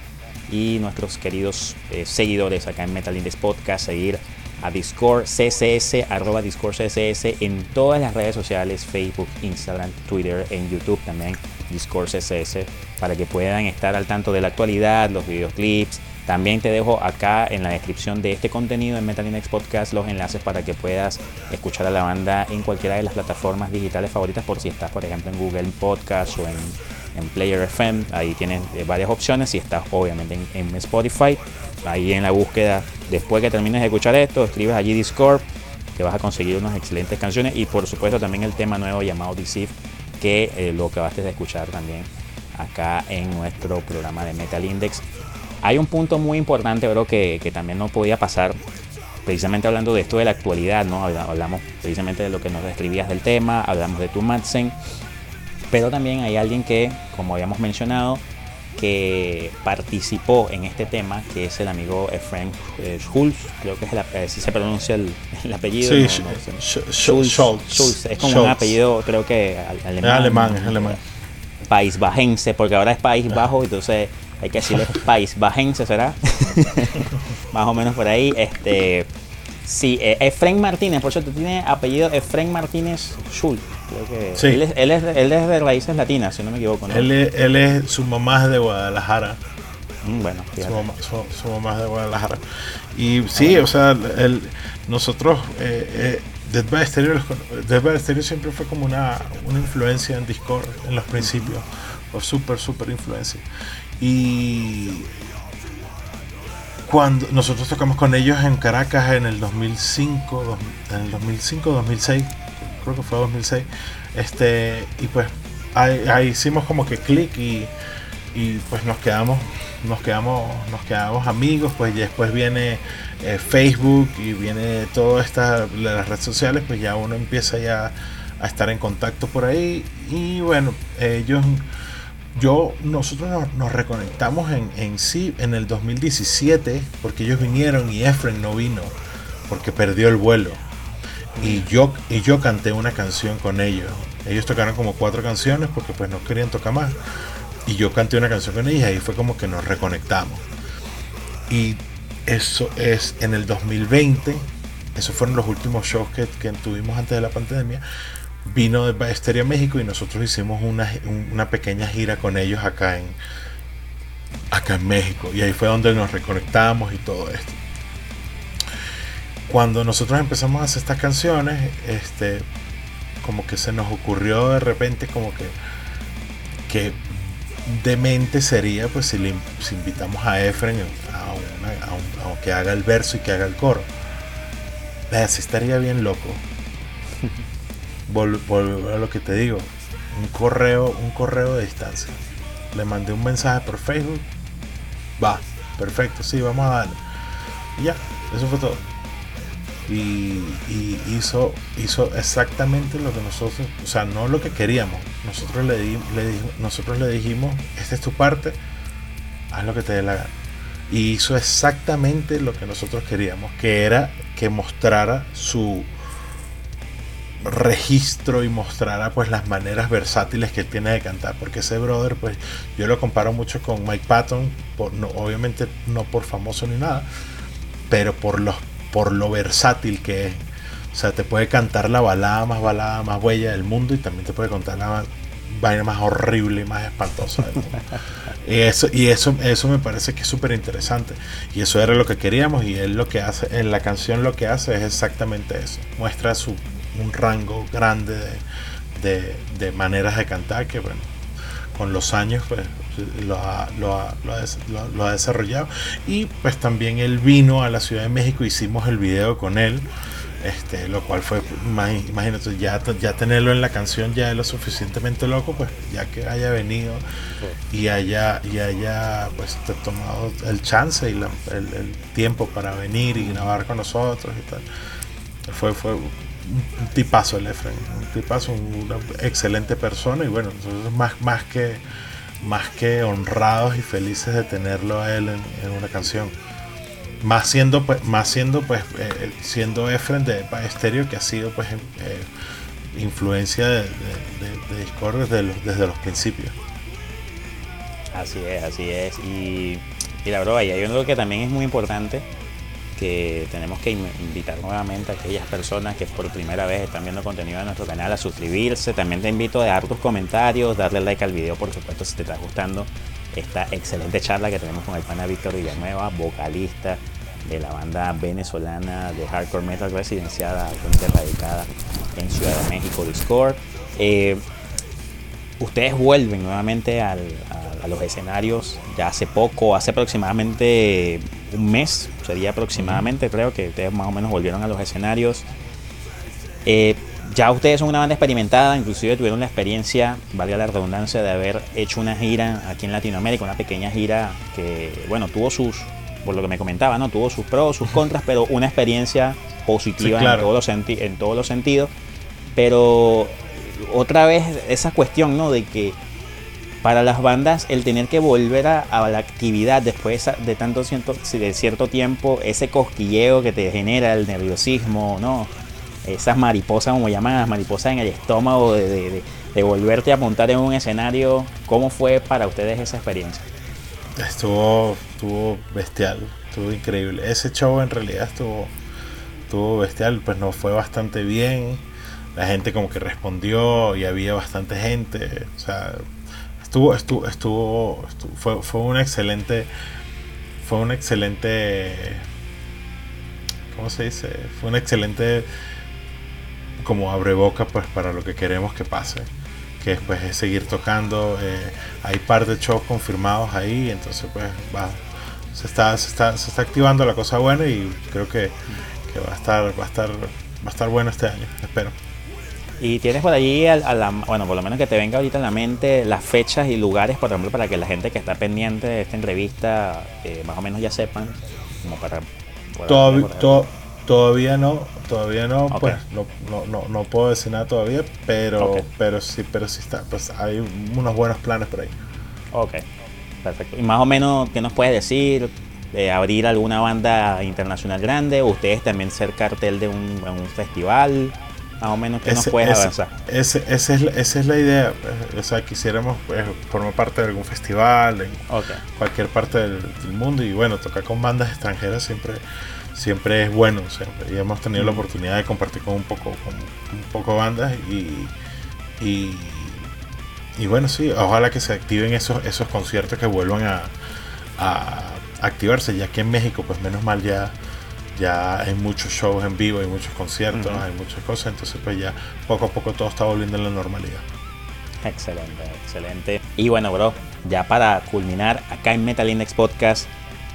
y nuestros queridos eh, seguidores acá en Metal Index Podcast seguir a Discord CSS, arroba Discord CSS en todas las redes sociales, Facebook, Instagram, Twitter, en YouTube también, Discord CSS, para que puedan estar al tanto de la actualidad, los videoclips, también te dejo acá en la descripción de este contenido en Metal Index Podcast los enlaces para que puedas escuchar a la banda en cualquiera de las plataformas digitales favoritas por si estás, por ejemplo, en Google Podcast o en, Player FM. Ahí tienes eh, varias opciones. Si estás, obviamente, en, Spotify, ahí en la búsqueda, después que termines de escuchar esto, escribes allí Discord, que vas a conseguir unas excelentes canciones y, por supuesto, también el tema nuevo llamado Deceive, que eh, lo acabaste de escuchar también acá en nuestro programa de Metal Index. Hay un punto muy importante, bro, que, que también no podía pasar, precisamente hablando de esto de la actualidad, ¿no? Hablamos precisamente de lo que nos describías del tema, hablamos de tu Madsen, pero también hay alguien que, como habíamos mencionado, que participó en este tema, que es el amigo Efraín eh, Schulz, creo que es el, si se pronuncia el, apellido. Sí, Schulz, Es como un apellido, creo que alemán. alemán, alemán. País bajense, porque ahora es País Bajo, entonces hay que decirle país bajense, ¿será? Más o menos por ahí. Este, sí, eh, Efraín Martínez, por cierto, tiene apellido Efraín Martínez. Creo que sí. él, es, él, es, él, es, de raíces latinas, si no me equivoco. ¿no? Él, es, él es, su mamá es de Guadalajara. Mm, bueno, su mamá, su, mamá, es de Guadalajara. Y sí, o sea, el, nosotros, eh, eh, Dead by Stereo, Dead by Stereo siempre fue como una, una influencia en Discord en los principios. Fue súper, súper influencia. Y cuando nosotros tocamos con ellos en Caracas en el 2005, en el 2005, 2006, creo que fue 2006, este, y pues ahí, hicimos como que clic y, pues nos quedamos, nos quedamos, nos quedamos amigos, pues y después viene eh, Facebook y viene todas estas las redes sociales, pues ya uno empieza ya a estar en contacto por ahí. Y bueno, ellos yo, nosotros nos, reconectamos en, en, sí en el 2017 porque ellos vinieron y Efren no vino porque perdió el vuelo. Y yo, y yo canté una canción con ellos. Ellos tocaron como cuatro canciones porque pues no querían tocar más. Y yo canté una canción con ellos y ahí fue como que nos reconectamos. Y eso es en el 2020. Esos fueron los últimos shows que, que tuvimos antes de la pandemia vino de Estéreo México y nosotros hicimos una, pequeña gira con ellos acá en, acá en México. Y ahí fue donde nos reconectamos y todo esto. Cuando nosotros empezamos a hacer estas canciones, este, como que se nos ocurrió de repente como que, que demente sería pues si, le, invitamos a Efren a, que haga el verso y que haga el coro. Así estaría bien loco volver a lo que te digo, un correo, un correo de distancia. Le mandé un mensaje por Facebook, va, perfecto, sí, vamos a darle. Y ya, eso fue todo. Y, hizo, hizo exactamente lo que nosotros, o sea, no lo que queríamos. Nosotros le, le, nosotros le dijimos, esta es tu parte, haz lo que te dé la gana. Y hizo exactamente lo que nosotros queríamos, que era que mostrara su, registro y mostrara pues las maneras versátiles que él tiene de cantar porque ese brother pues yo lo comparo mucho con Mike Patton por, no, obviamente no por famoso ni nada pero por los por lo versátil que es. O sea te puede cantar la balada más balada más huella del mundo y también te puede contar la vaina más horrible y más espantosa del mundo. y eso y eso eso me parece que es súper interesante y eso era lo que queríamos y él lo que hace en la canción lo que hace es exactamente eso. Muestra su un rango grande de, maneras de cantar que, bueno, con los años pues, lo, ha, lo, ha, desarrollado. Y pues también él vino a la Ciudad de México, hicimos el video con él. Este, lo cual fue, imagínate, ya, ya tenerlo en la canción ya es lo suficientemente loco, pues ya que haya venido y haya, y haya pues tomado el chance y el, el, tiempo para venir y grabar con nosotros y tal. Fue, fue un tipazo el Efren, un tipazo, una excelente persona y bueno, nosotros más, más, que, más que honrados y felices de tenerlo a él en, una canción. más siendo pues más siendo pues eh, siendo Efren de Estéreo que ha sido pues influencia de, Discord desde los, desde los principios así es así es y, y la verdad hay algo que también es muy importante que tenemos que invitar nuevamente a aquellas personas que por primera vez están viendo contenido de nuestro canal a suscribirse. También te invito a dar tus comentarios, darle like al video, por supuesto, si te está gustando esta excelente charla que tenemos con el pana Víctor Villanueva, vocalista de la banda venezolana de hardcore metal residenciada, radicada en Ciudad de México, Discord. Eh, ustedes vuelven nuevamente a, los escenarios ya hace poco, hace aproximadamente un mes, sería aproximadamente, creo que ustedes más o menos volvieron a los escenarios. Eh, ya ustedes son una banda experimentada, inclusive tuvieron la experiencia, valga la redundancia, de haber hecho una gira aquí en Latinoamérica, una pequeña gira que, bueno, tuvo sus, por lo que me comentaba, ¿no? Tuvo sus pros, sus contras, pero una experiencia positiva en, todos los en todos los sentidos. Pero otra vez esa cuestión, ¿no? De que para las bandas el tener que volver a, la actividad después de tanto cierto, de cierto tiempo, ese cosquilleo que te genera el nerviosismo, ¿no? Esas mariposas, como llaman las mariposas en el estómago, de, volverte a montar en un escenario, ¿cómo fue para ustedes esa experiencia? Estuvo, estuvo bestial, estuvo increíble. Ese show en realidad estuvo, estuvo bestial, pues nos fue bastante bien. La gente como que respondió y había bastante gente. O sea, estuvo, estuvo, estuvo, fue, fue un excelente, fue un excelente, ¿cómo se dice? Fue un excelente como abre boca pues para lo que queremos que pase que después es seguir tocando eh, hay par de shows confirmados ahí entonces pues va se está, se está, se está activando la cosa buena y creo que, que va a estar va a estar va a estar bueno este año espero y tienes por allí, a, la, bueno, por lo menos que te venga ahorita en la mente las fechas y lugares, por ejemplo, para que la gente que está pendiente de esta entrevista eh, más o menos ya sepan, como para... Todavía, todavía no, todavía no, pues no, no, no, puedo decir nada todavía, pero, pero sí, pero sí está, pues hay unos buenos planes por ahí. Ok, perfecto. Y más o menos, ¿qué nos puedes decir? de abrir alguna banda internacional grande, ustedes también ser cartel de un, un festival más o menos que nos puedes avanzar. Ese, esa, es, la idea. Pues, o sea, quisiéramos pues, formar parte de algún festival en cualquier parte del, mundo y bueno, tocar con bandas extranjeras siempre siempre es bueno. y hemos tenido la oportunidad de compartir con un poco con un poco bandas y, y, y bueno, sí, ojalá que se activen esos, esos conciertos que vuelvan a, a activarse, ya que en México, pues menos mal ya ya hay muchos shows en vivo, hay muchos conciertos, hay muchas cosas, entonces pues ya poco a poco todo está volviendo a la normalidad. Excelente, excelente. Y bueno, bro, ya para culminar, acá en Metal Index Podcast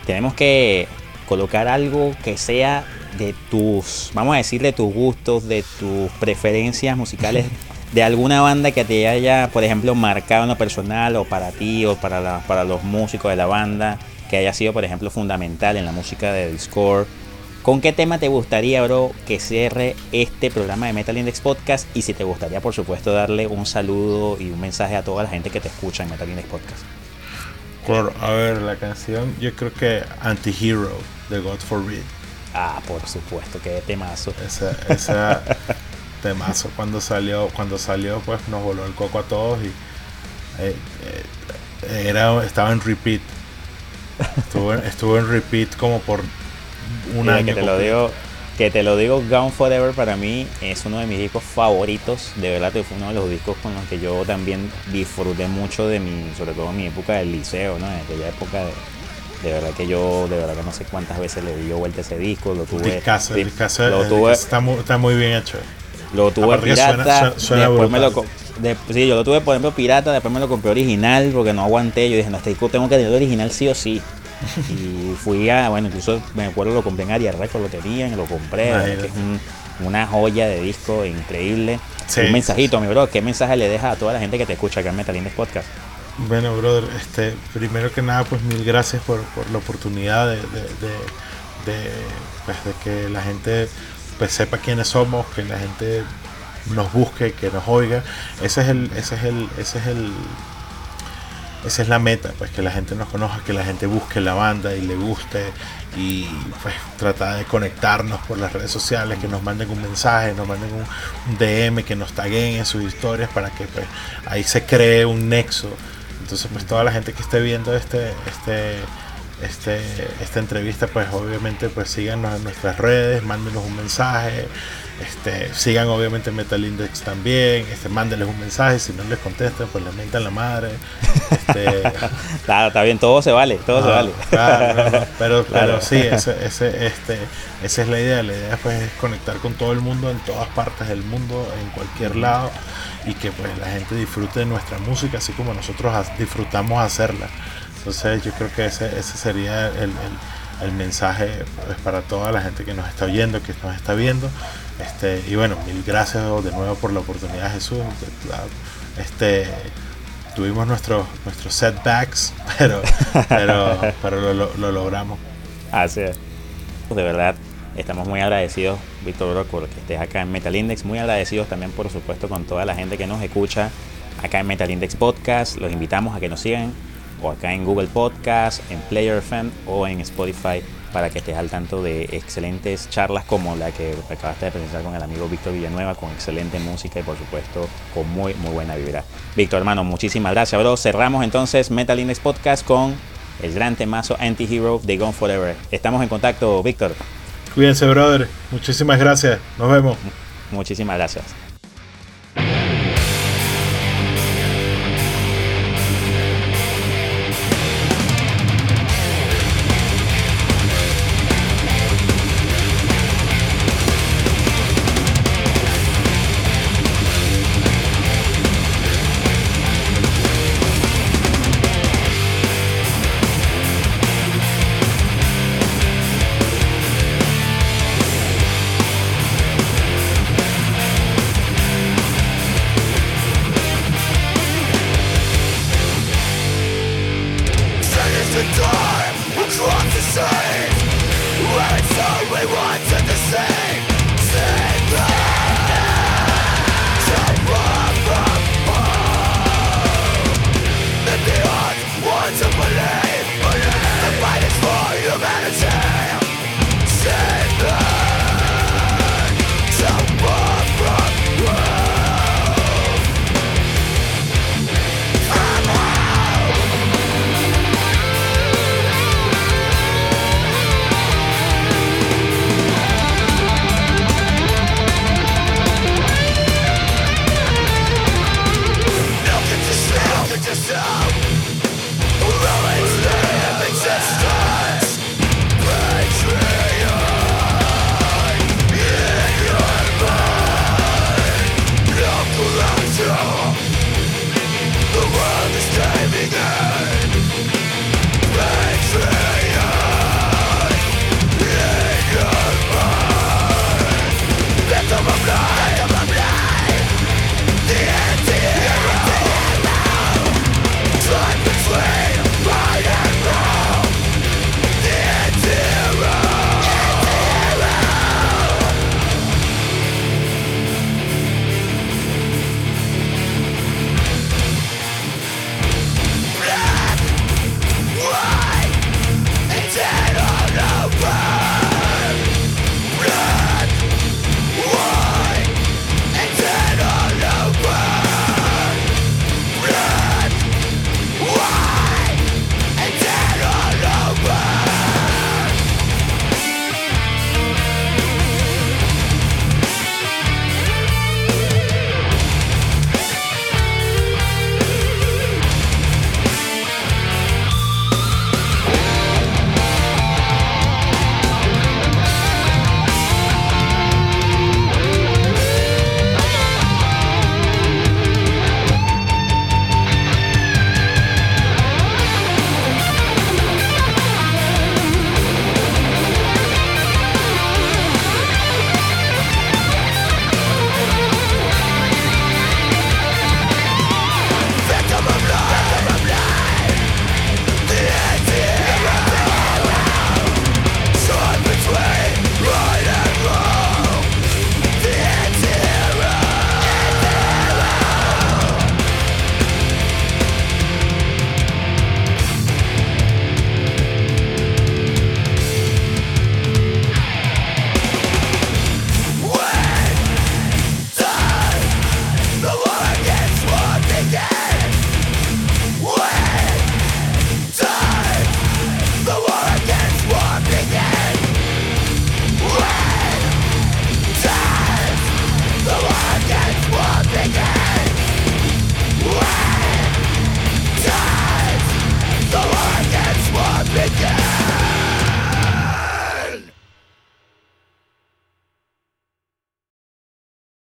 tenemos que colocar algo que sea de tus, vamos a decir, de tus gustos, de tus preferencias musicales, de alguna banda que te haya, por ejemplo, marcado en lo personal o para ti o para, para los músicos de la banda, que haya sido, por ejemplo, fundamental en la música de Discord ¿Con qué tema te gustaría, bro, que cierre este programa de Metal Index Podcast? Y si te gustaría, por supuesto, darle un saludo y un mensaje a toda la gente que te escucha en Metal Index Podcast. Por, a ver, la canción, yo creo que Anti-Hero de God Forbid. Ah, por supuesto, qué temazo. Esa, esa temazo. Cuando salió, cuando salió, pues nos voló el coco a todos y eh, eh, era, estaba en repeat. Estuvo, estuvo en repeat como por que te lo digo, que te lo digo, Gone Forever para mí es uno de mis discos favoritos. De verdad fue uno de los discos con los que yo también disfruté mucho de mi, sobre todo en mi época del liceo, ¿no? En aquella época de, verdad que yo, de verdad que no sé cuántas veces le dio vuelta ese disco, lo tuve. lo tuve está, muy, está muy bien hecho. Lo tuve pirata, después me lo sí, yo lo tuve por ejemplo pirata, después me lo compré original porque no aguanté. Yo dije, no, este disco tengo que tener original sí o sí. Y fui a, bueno, incluso me acuerdo lo compré en Aria Record, lo tenían, lo compré, que es una joya de disco increíble. un mensajito, mi bro, ¿qué mensaje le deja a toda la gente que te escucha acá en Metal Index Podcast? Bueno, brother, este, primero que nada, pues mil gracias por, la oportunidad de, pues, de, que la gente pues sepa quiénes somos, que la gente nos busque, que nos oiga. Ese es el, ese es el, ese es el esa es la meta, pues que la gente nos conozca, que la gente busque la banda y le guste y pues tratar de conectarnos por las redes sociales, que nos manden un mensaje, nos manden un, DM, que nos taguen en sus historias para que pues ahí se cree un nexo. Entonces pues toda la gente que esté viendo este, este, este, esta entrevista pues obviamente pues síganos en nuestras redes, mándenos un mensaje, este, sigan obviamente Metal Index también, este, mándenles un mensaje, si no les contestan, pues les mentan la madre. Este, está bien, todo se vale, todo se vale. pero, pero sí, ese, ese, este, esa es la idea. La idea pues, es conectar con todo el mundo en todas partes del mundo, en cualquier lado, y que pues la gente disfrute de nuestra música así como nosotros disfrutamos hacerla. Entonces yo creo que ese, ese sería el, el, el mensaje pues, para toda la gente que nos está oyendo, que nos está viendo. Este, y bueno, mil gracias de nuevo por la oportunidad, Jesús. Este, tuvimos nuestros nuestros setbacks, pero, pero, pero lo, lo, logramos. Así es. De verdad, estamos muy agradecidos, Víctor por que estés acá en Metal Index. Muy agradecidos también, por supuesto, con toda la gente que nos escucha acá en Metal Index Podcast. Los invitamos a que nos sigan o acá en Google Podcast, en Player FM o en Spotify para que estés al tanto de excelentes charlas como la que acabaste de presentar con el amigo Víctor Villanueva, con excelente música y por supuesto con muy muy buena vibra. Víctor, hermano, muchísimas gracias, bro. Cerramos entonces Metal Index Podcast con el gran temazo Anti-Hero de Gone Forever. Estamos en contacto, Víctor. Cuídense, brother. Muchísimas gracias. Nos vemos. Muchísimas gracias.